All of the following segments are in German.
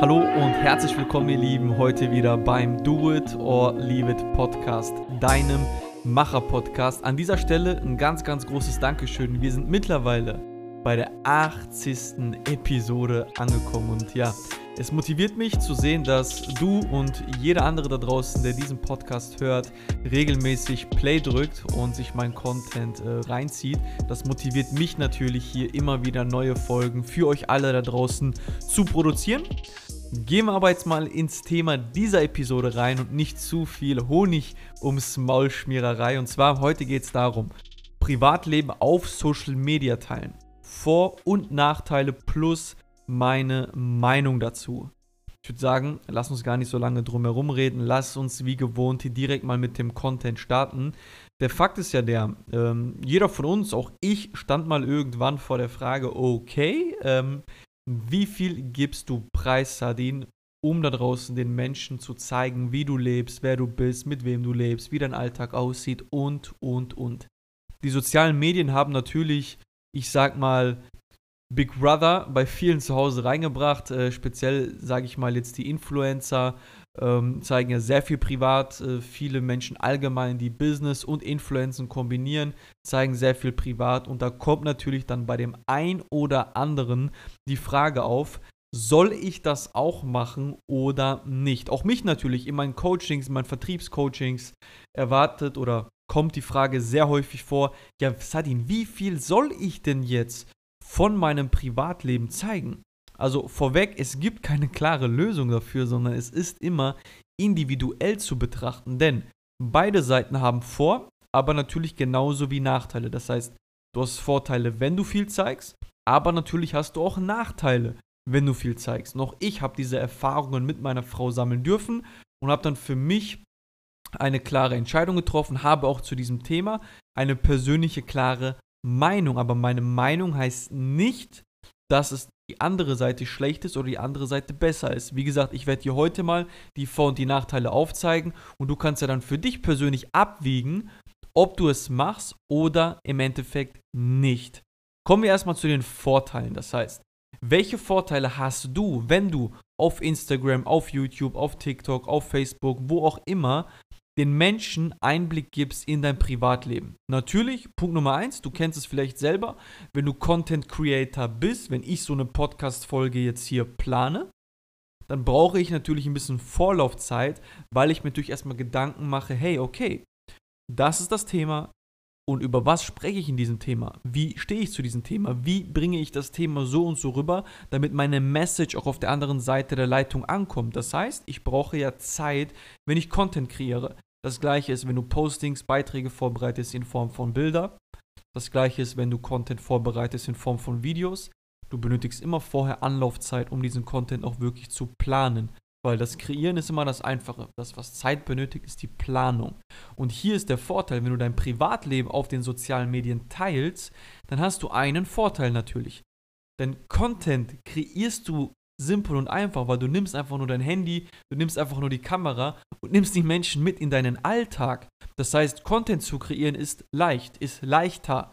Hallo und herzlich willkommen, ihr Lieben, heute wieder beim Do It or Leave It Podcast, deinem Macher-Podcast. An dieser Stelle ein ganz, ganz großes Dankeschön. Wir sind mittlerweile bei der 80. Episode angekommen und ja, es motiviert mich zu sehen, dass du und jeder andere da draußen, der diesen Podcast hört, regelmäßig Play drückt und sich mein Content äh, reinzieht. Das motiviert mich natürlich hier immer wieder neue Folgen für euch alle da draußen zu produzieren. Gehen wir aber jetzt mal ins Thema dieser Episode rein und nicht zu viel Honig ums Maulschmiererei. Und zwar heute geht es darum, Privatleben auf Social Media teilen. Vor- und Nachteile plus meine Meinung dazu. Ich würde sagen, lass uns gar nicht so lange drum herum reden. Lass uns wie gewohnt direkt mal mit dem Content starten. Der Fakt ist ja der, ähm, jeder von uns, auch ich, stand mal irgendwann vor der Frage, okay, ähm, wie viel gibst du preis, Sardin, um da draußen den Menschen zu zeigen, wie du lebst, wer du bist, mit wem du lebst, wie dein Alltag aussieht und, und, und. Die sozialen Medien haben natürlich, ich sag mal, Big Brother bei vielen zu Hause reingebracht. Äh, speziell, sage ich mal, jetzt die Influencer ähm, zeigen ja sehr viel privat. Äh, viele Menschen allgemein, die Business und Influenzen kombinieren, zeigen sehr viel privat. Und da kommt natürlich dann bei dem ein oder anderen die Frage auf, soll ich das auch machen oder nicht? Auch mich natürlich in meinen Coachings, in meinen Vertriebscoachings erwartet oder kommt die Frage sehr häufig vor, ja, Sadin, wie viel soll ich denn jetzt von meinem Privatleben zeigen. Also vorweg, es gibt keine klare Lösung dafür, sondern es ist immer individuell zu betrachten, denn beide Seiten haben Vor, aber natürlich genauso wie Nachteile. Das heißt, du hast Vorteile, wenn du viel zeigst, aber natürlich hast du auch Nachteile, wenn du viel zeigst. Noch ich habe diese Erfahrungen mit meiner Frau sammeln dürfen und habe dann für mich eine klare Entscheidung getroffen, habe auch zu diesem Thema eine persönliche klare Meinung, aber meine Meinung heißt nicht, dass es die andere Seite schlecht ist oder die andere Seite besser ist. Wie gesagt, ich werde dir heute mal die Vor- und die Nachteile aufzeigen und du kannst ja dann für dich persönlich abwiegen, ob du es machst oder im Endeffekt nicht. Kommen wir erstmal zu den Vorteilen. Das heißt, welche Vorteile hast du, wenn du auf Instagram, auf YouTube, auf TikTok, auf Facebook, wo auch immer den Menschen Einblick gibst in dein Privatleben. Natürlich, Punkt Nummer eins, du kennst es vielleicht selber, wenn du Content Creator bist, wenn ich so eine Podcast-Folge jetzt hier plane, dann brauche ich natürlich ein bisschen Vorlaufzeit, weil ich mir natürlich erstmal Gedanken mache, hey, okay, das ist das Thema und über was spreche ich in diesem Thema? Wie stehe ich zu diesem Thema? Wie bringe ich das Thema so und so rüber, damit meine Message auch auf der anderen Seite der Leitung ankommt? Das heißt, ich brauche ja Zeit, wenn ich Content kreiere. Das gleiche ist, wenn du Postings, Beiträge vorbereitest in Form von Bilder. Das gleiche ist, wenn du Content vorbereitest in Form von Videos. Du benötigst immer vorher Anlaufzeit, um diesen Content auch wirklich zu planen. Weil das Kreieren ist immer das Einfache. Das, was Zeit benötigt, ist die Planung. Und hier ist der Vorteil, wenn du dein Privatleben auf den sozialen Medien teilst, dann hast du einen Vorteil natürlich. Denn Content kreierst du simpel und einfach, weil du nimmst einfach nur dein Handy, du nimmst einfach nur die Kamera und nimmst die Menschen mit in deinen Alltag. Das heißt, Content zu kreieren ist leicht, ist leichter,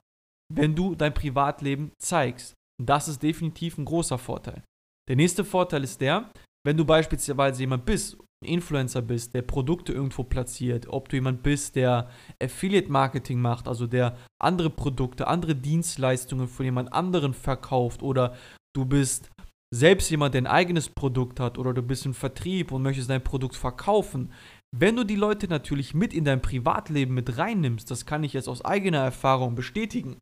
wenn du dein Privatleben zeigst. Und das ist definitiv ein großer Vorteil. Der nächste Vorteil ist der, wenn du beispielsweise jemand bist, ein Influencer bist, der Produkte irgendwo platziert, ob du jemand bist, der Affiliate Marketing macht, also der andere Produkte, andere Dienstleistungen von jemand anderen verkauft oder du bist selbst jemand, der ein eigenes Produkt hat oder du bist im Vertrieb und möchtest dein Produkt verkaufen, wenn du die Leute natürlich mit in dein Privatleben mit reinnimmst, das kann ich jetzt aus eigener Erfahrung bestätigen,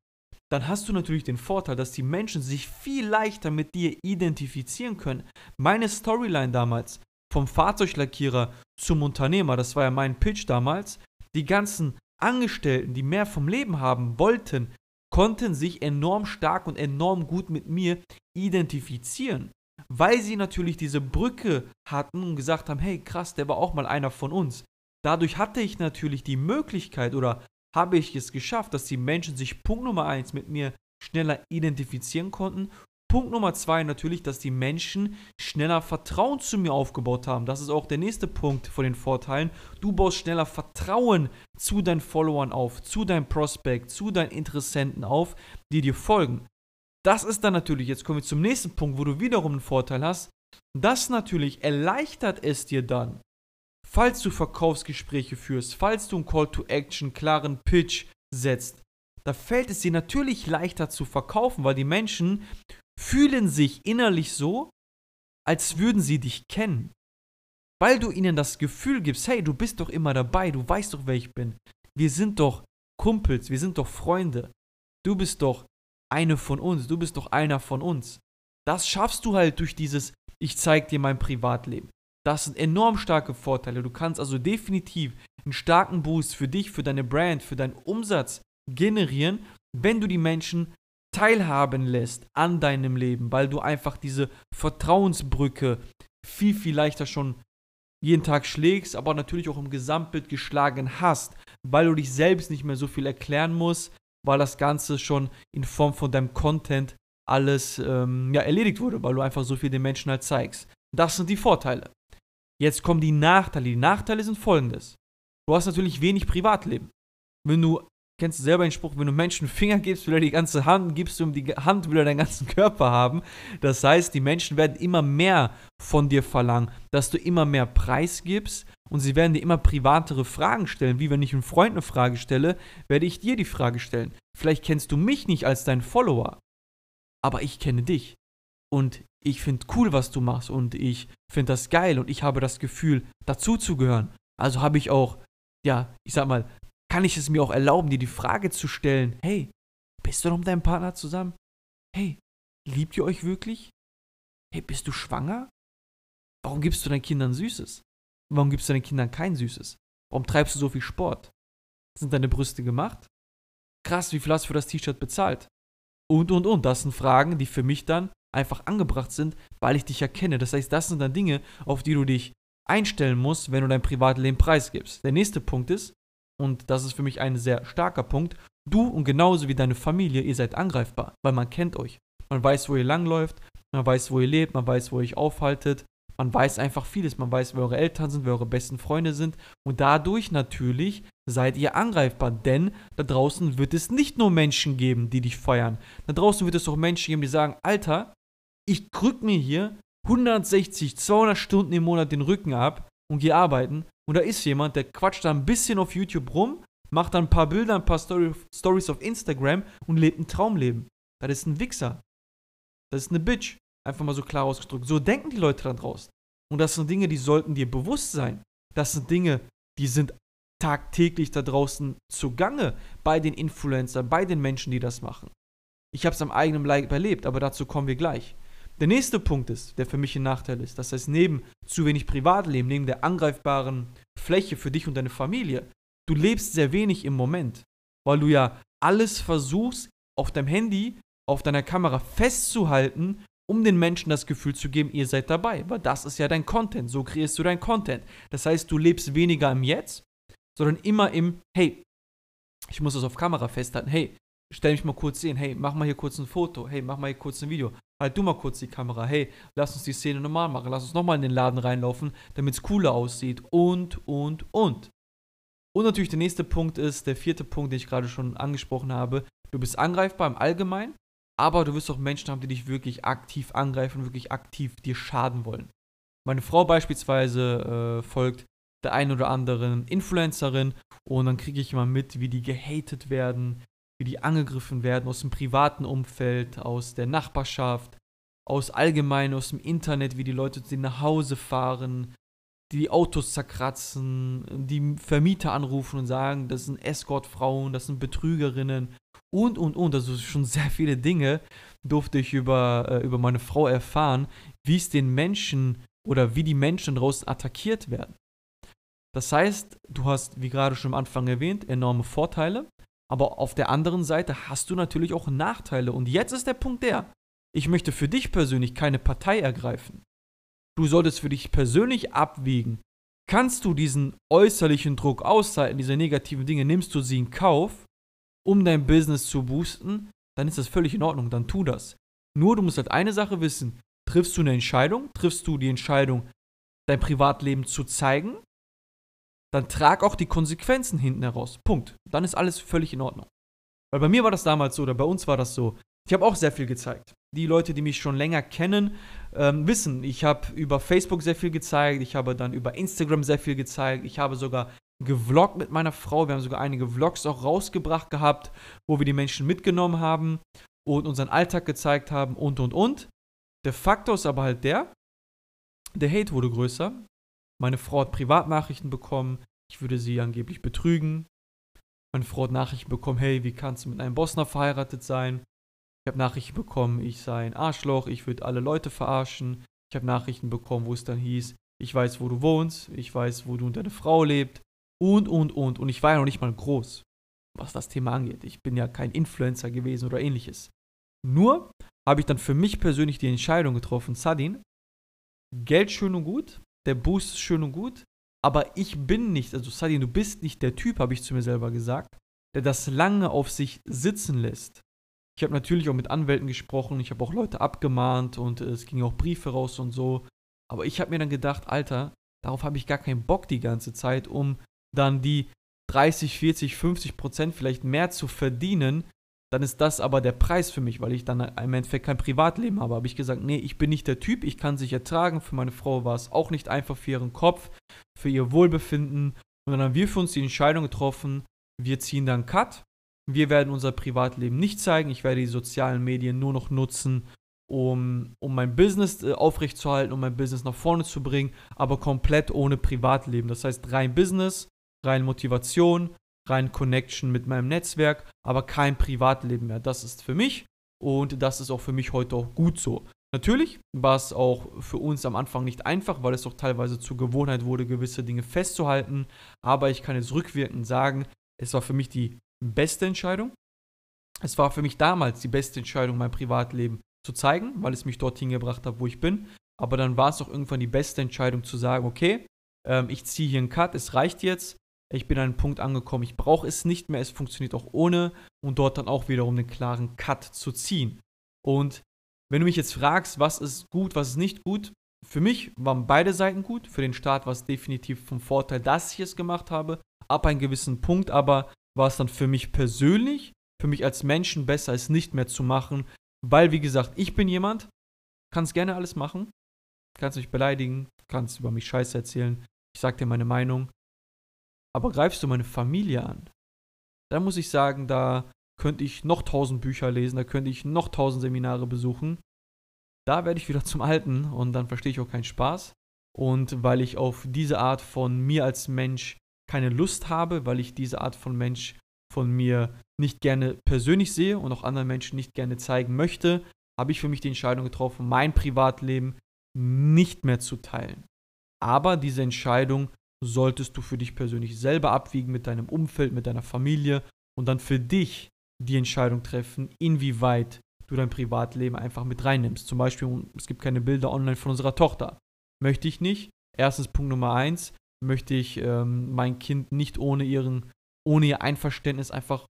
dann hast du natürlich den Vorteil, dass die Menschen sich viel leichter mit dir identifizieren können. Meine Storyline damals, vom Fahrzeuglackierer zum Unternehmer, das war ja mein Pitch damals, die ganzen Angestellten, die mehr vom Leben haben wollten, konnten sich enorm stark und enorm gut mit mir identifizieren, weil sie natürlich diese Brücke hatten und gesagt haben, hey krass, der war auch mal einer von uns. Dadurch hatte ich natürlich die Möglichkeit oder habe ich es geschafft, dass die Menschen sich Punkt Nummer eins mit mir schneller identifizieren konnten Punkt Nummer zwei natürlich, dass die Menschen schneller Vertrauen zu mir aufgebaut haben. Das ist auch der nächste Punkt von den Vorteilen. Du baust schneller Vertrauen zu deinen Followern auf, zu deinem Prospect, zu deinen Interessenten auf, die dir folgen. Das ist dann natürlich, jetzt kommen wir zum nächsten Punkt, wo du wiederum einen Vorteil hast. Das natürlich erleichtert es dir dann, falls du Verkaufsgespräche führst, falls du einen Call to Action, klaren Pitch setzt, da fällt es dir natürlich leichter zu verkaufen, weil die Menschen fühlen sich innerlich so, als würden sie dich kennen. Weil du ihnen das Gefühl gibst, hey, du bist doch immer dabei, du weißt doch, wer ich bin. Wir sind doch Kumpels, wir sind doch Freunde. Du bist doch eine von uns, du bist doch einer von uns. Das schaffst du halt durch dieses, ich zeig dir mein Privatleben. Das sind enorm starke Vorteile. Du kannst also definitiv einen starken Boost für dich, für deine Brand, für deinen Umsatz generieren, wenn du die Menschen teilhaben lässt an deinem Leben, weil du einfach diese Vertrauensbrücke viel, viel leichter schon jeden Tag schlägst, aber natürlich auch im Gesamtbild geschlagen hast, weil du dich selbst nicht mehr so viel erklären musst, weil das Ganze schon in Form von deinem Content alles ähm, ja, erledigt wurde, weil du einfach so viel den Menschen halt zeigst. Das sind die Vorteile. Jetzt kommen die Nachteile. Die Nachteile sind folgendes. Du hast natürlich wenig Privatleben. Wenn du kennst du selber den Spruch, wenn du Menschen Finger gibst, will er die ganze Hand, gibst du ihm die Hand, will er deinen ganzen Körper haben. Das heißt, die Menschen werden immer mehr von dir verlangen, dass du immer mehr Preis gibst und sie werden dir immer privatere Fragen stellen. Wie wenn ich einem Freund eine Frage stelle, werde ich dir die Frage stellen. Vielleicht kennst du mich nicht als dein Follower, aber ich kenne dich. Und ich finde cool, was du machst und ich finde das geil und ich habe das Gefühl, dazuzugehören. Also habe ich auch, ja, ich sag mal, kann ich es mir auch erlauben, dir die Frage zu stellen, hey, bist du noch mit deinem Partner zusammen? Hey, liebt ihr euch wirklich? Hey, bist du schwanger? Warum gibst du deinen Kindern Süßes? Warum gibst du deinen Kindern kein Süßes? Warum treibst du so viel Sport? Sind deine Brüste gemacht? Krass, wie viel hast du für das T-Shirt bezahlt? Und, und, und. Das sind Fragen, die für mich dann einfach angebracht sind, weil ich dich erkenne. Das heißt, das sind dann Dinge, auf die du dich einstellen musst, wenn du dein Privatleben preisgibst. Der nächste Punkt ist, und das ist für mich ein sehr starker Punkt, du und genauso wie deine Familie, ihr seid angreifbar, weil man kennt euch. Man weiß, wo ihr langläuft, man weiß, wo ihr lebt, man weiß, wo ihr euch aufhaltet, man weiß einfach vieles, man weiß, wer eure Eltern sind, wer eure besten Freunde sind und dadurch natürlich seid ihr angreifbar, denn da draußen wird es nicht nur Menschen geben, die dich feiern. Da draußen wird es auch Menschen geben, die sagen, Alter, ich krück mir hier 160, 200 Stunden im Monat den Rücken ab und gehe arbeiten und da ist jemand, der quatscht da ein bisschen auf YouTube rum, macht dann ein paar Bilder, ein paar Story, Stories auf Instagram und lebt ein Traumleben. Das ist ein Wichser. Das ist eine Bitch. Einfach mal so klar ausgedrückt. So denken die Leute da draußen. Und das sind Dinge, die sollten dir bewusst sein. Das sind Dinge, die sind tagtäglich da draußen zugange bei den Influencern, bei den Menschen, die das machen. Ich habe es am eigenen Leib erlebt, aber dazu kommen wir gleich. Der nächste Punkt ist, der für mich ein Nachteil ist, das heißt, neben zu wenig Privatleben, neben der angreifbaren Fläche für dich und deine Familie, du lebst sehr wenig im Moment, weil du ja alles versuchst, auf deinem Handy, auf deiner Kamera festzuhalten, um den Menschen das Gefühl zu geben, ihr seid dabei, weil das ist ja dein Content, so kreierst du dein Content. Das heißt, du lebst weniger im Jetzt, sondern immer im, hey, ich muss das auf Kamera festhalten, hey, stell mich mal kurz sehen, hey, mach mal hier kurz ein Foto, hey, mach mal hier kurz ein Video, halt du mal kurz die Kamera, hey, lass uns die Szene normal machen, lass uns nochmal in den Laden reinlaufen, damit es cooler aussieht und, und, und. Und natürlich der nächste Punkt ist, der vierte Punkt, den ich gerade schon angesprochen habe, du bist angreifbar im Allgemeinen, aber du wirst auch Menschen haben, die dich wirklich aktiv angreifen, wirklich aktiv dir schaden wollen. Meine Frau beispielsweise äh, folgt der einen oder anderen Influencerin und dann kriege ich immer mit, wie die gehatet werden, wie die angegriffen werden aus dem privaten Umfeld, aus der Nachbarschaft, aus allgemein, aus dem Internet, wie die Leute sie nach Hause fahren, die Autos zerkratzen, die Vermieter anrufen und sagen, das sind Escortfrauen, das sind Betrügerinnen und, und, und. Also schon sehr viele Dinge durfte ich über, äh, über meine Frau erfahren, wie es den Menschen oder wie die Menschen draußen attackiert werden. Das heißt, du hast, wie gerade schon am Anfang erwähnt, enorme Vorteile. Aber auf der anderen Seite hast du natürlich auch Nachteile. Und jetzt ist der Punkt der, ich möchte für dich persönlich keine Partei ergreifen. Du solltest für dich persönlich abwägen, kannst du diesen äußerlichen Druck aushalten, diese negativen Dinge, nimmst du sie in Kauf, um dein Business zu boosten, dann ist das völlig in Ordnung, dann tu das. Nur du musst halt eine Sache wissen, triffst du eine Entscheidung, triffst du die Entscheidung, dein Privatleben zu zeigen dann trag auch die Konsequenzen hinten heraus. Punkt. Dann ist alles völlig in Ordnung. Weil bei mir war das damals so, oder bei uns war das so. Ich habe auch sehr viel gezeigt. Die Leute, die mich schon länger kennen, ähm, wissen, ich habe über Facebook sehr viel gezeigt, ich habe dann über Instagram sehr viel gezeigt, ich habe sogar gevloggt mit meiner Frau, wir haben sogar einige Vlogs auch rausgebracht gehabt, wo wir die Menschen mitgenommen haben und unseren Alltag gezeigt haben und und und. Der Faktor ist aber halt der, der Hate wurde größer. Meine Frau hat Privatnachrichten bekommen, ich würde sie angeblich betrügen. Meine Frau hat Nachrichten bekommen, hey, wie kannst du mit einem Bosner verheiratet sein? Ich habe Nachrichten bekommen, ich sei ein Arschloch, ich würde alle Leute verarschen. Ich habe Nachrichten bekommen, wo es dann hieß, ich weiß, wo du wohnst, ich weiß, wo du und deine Frau lebt und, und, und. Und ich war ja noch nicht mal groß, was das Thema angeht. Ich bin ja kein Influencer gewesen oder ähnliches. Nur habe ich dann für mich persönlich die Entscheidung getroffen, Sadin, Geld schön und gut, der Boost ist schön und gut, aber ich bin nicht, also Sadin, du bist nicht der Typ, habe ich zu mir selber gesagt, der das lange auf sich sitzen lässt. Ich habe natürlich auch mit Anwälten gesprochen, ich habe auch Leute abgemahnt und es gingen auch Briefe raus und so. Aber ich habe mir dann gedacht, Alter, darauf habe ich gar keinen Bock die ganze Zeit, um dann die 30, 40, 50 Prozent vielleicht mehr zu verdienen, dann ist das aber der Preis für mich, weil ich dann im Endeffekt kein Privatleben habe. Habe ich gesagt, nee, ich bin nicht der Typ, ich kann sich ertragen. Für meine Frau war es auch nicht einfach für ihren Kopf, für ihr Wohlbefinden. Und dann haben wir für uns die Entscheidung getroffen, wir ziehen dann Cut wir werden unser Privatleben nicht zeigen. Ich werde die sozialen Medien nur noch nutzen, um, um mein Business äh, aufrechtzuerhalten, um mein Business nach vorne zu bringen, aber komplett ohne Privatleben. Das heißt rein Business, rein Motivation, rein Connection mit meinem Netzwerk, aber kein Privatleben mehr. Das ist für mich und das ist auch für mich heute auch gut so. Natürlich war es auch für uns am Anfang nicht einfach, weil es auch teilweise zur Gewohnheit wurde, gewisse Dinge festzuhalten. Aber ich kann jetzt rückwirkend sagen, es war für mich die beste Entscheidung. Es war für mich damals die beste Entscheidung, mein Privatleben zu zeigen, weil es mich dorthin gebracht hat, wo ich bin. Aber dann war es auch irgendwann die beste Entscheidung zu sagen, okay, ähm, ich ziehe hier einen Cut, es reicht jetzt. Ich bin an einen Punkt angekommen, ich brauche es nicht mehr, es funktioniert auch ohne und dort dann auch wiederum einen klaren Cut zu ziehen. Und wenn du mich jetzt fragst, was ist gut, was ist nicht gut, für mich waren beide Seiten gut. Für den Staat war es definitiv vom Vorteil, dass ich es gemacht habe, ab einem gewissen Punkt, aber war es dann für mich persönlich, für mich als Menschen besser, es nicht mehr zu machen, weil, wie gesagt, ich bin jemand, kannst gerne alles machen, kannst mich beleidigen, kannst über mich Scheiße erzählen, ich sag dir meine Meinung, aber greifst du meine Familie an, dann muss ich sagen, da könnte ich noch tausend Bücher lesen, da könnte ich noch tausend Seminare besuchen. Da werde ich wieder zum Alten und dann verstehe ich auch keinen Spaß. Und weil ich auf diese Art von mir als Mensch keine Lust habe, weil ich diese Art von Mensch von mir nicht gerne persönlich sehe und auch anderen Menschen nicht gerne zeigen möchte, habe ich für mich die Entscheidung getroffen, mein Privatleben nicht mehr zu teilen. Aber diese Entscheidung solltest du für dich persönlich selber abwiegen mit deinem Umfeld, mit deiner Familie und dann für dich die Entscheidung treffen, inwieweit du dein Privatleben einfach mit reinnimmst. Zum Beispiel, es gibt keine Bilder online von unserer Tochter. Möchte ich nicht. Erstens Punkt Nummer eins möchte ich ähm, mein Kind nicht ohne ihren, ohne ihr Einverständnis einfach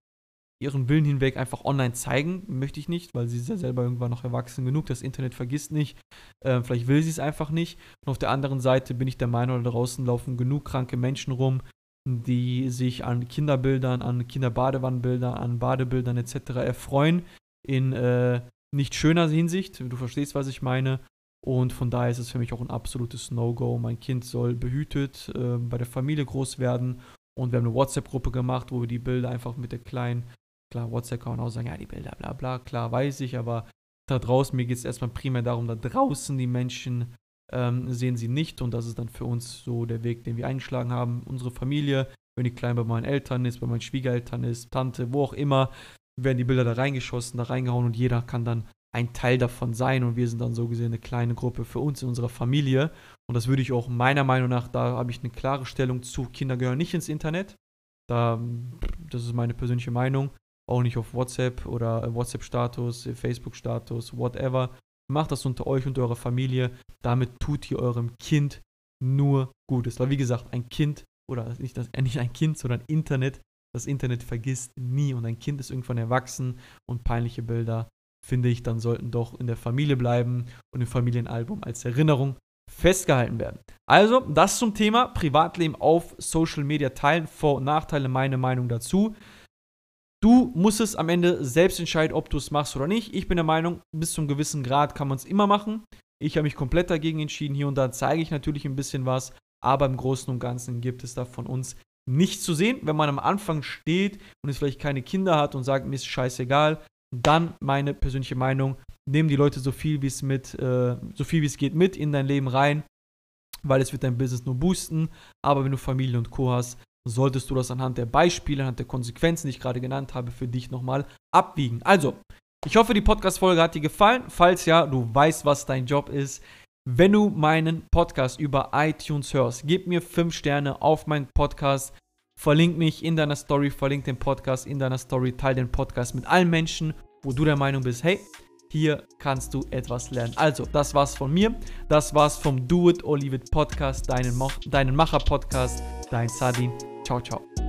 ihren Willen hinweg einfach online zeigen. Möchte ich nicht, weil sie ist ja selber irgendwann noch erwachsen genug. Das Internet vergisst nicht. Ähm, vielleicht will sie es einfach nicht. Und auf der anderen Seite bin ich der Meinung, da draußen laufen genug kranke Menschen rum, die sich an Kinderbildern, an Kinderbadewannenbildern, an Badebildern etc. erfreuen. In äh, nicht schöner Hinsicht. Du verstehst, was ich meine. Und von daher ist es für mich auch ein absolutes No-Go. Mein Kind soll behütet äh, bei der Familie groß werden. Und wir haben eine WhatsApp-Gruppe gemacht, wo wir die Bilder einfach mit der kleinen, klar, WhatsApp kann man auch sagen, ja, die Bilder, bla bla, klar, weiß ich, aber da draußen, mir geht es erstmal primär darum, da draußen die Menschen ähm, sehen sie nicht. Und das ist dann für uns so der Weg, den wir eingeschlagen haben. Unsere Familie, wenn die klein bei meinen Eltern ist, bei meinen Schwiegereltern ist, Tante, wo auch immer, werden die Bilder da reingeschossen, da reingehauen und jeder kann dann ein Teil davon sein und wir sind dann so gesehen eine kleine Gruppe für uns in unserer Familie. Und das würde ich auch meiner Meinung nach, da habe ich eine klare Stellung zu. Kinder gehören nicht ins Internet. Da, das ist meine persönliche Meinung. Auch nicht auf WhatsApp oder WhatsApp-Status, Facebook-Status, whatever. Macht das unter euch und eurer Familie. Damit tut ihr eurem Kind nur Gutes. Weil wie gesagt, ein Kind oder nicht, das, nicht ein Kind, sondern Internet. Das Internet vergisst nie und ein Kind ist irgendwann erwachsen und peinliche Bilder finde ich, dann sollten doch in der Familie bleiben und im Familienalbum als Erinnerung festgehalten werden. Also, das zum Thema Privatleben auf Social Media teilen, Vor- und Nachteile, meine Meinung dazu. Du musst es am Ende selbst entscheiden, ob du es machst oder nicht. Ich bin der Meinung, bis zum gewissen Grad kann man es immer machen. Ich habe mich komplett dagegen entschieden. Hier und da zeige ich natürlich ein bisschen was, aber im Großen und Ganzen gibt es da von uns nichts zu sehen. Wenn man am Anfang steht und es vielleicht keine Kinder hat und sagt, mir ist scheißegal, dann meine persönliche Meinung, nimm die Leute so viel wie es mit, äh, so viel wie es geht mit in dein Leben rein, weil es wird dein Business nur boosten. Aber wenn du Familie und Co. hast, solltest du das anhand der Beispiele, anhand der Konsequenzen, die ich gerade genannt habe, für dich nochmal abwiegen. Also, ich hoffe, die Podcast-Folge hat dir gefallen. Falls ja, du weißt, was dein Job ist. Wenn du meinen Podcast über iTunes hörst, gib mir 5 Sterne auf meinen Podcast. Verlink mich in deiner Story, verlink den Podcast in deiner Story, teile den Podcast mit allen Menschen, wo du der Meinung bist, hey, hier kannst du etwas lernen. Also, das war's von mir. Das war's vom Do It or Leave It Podcast, deinen, Mo deinen Macher-Podcast. Dein Sadin. Ciao, ciao.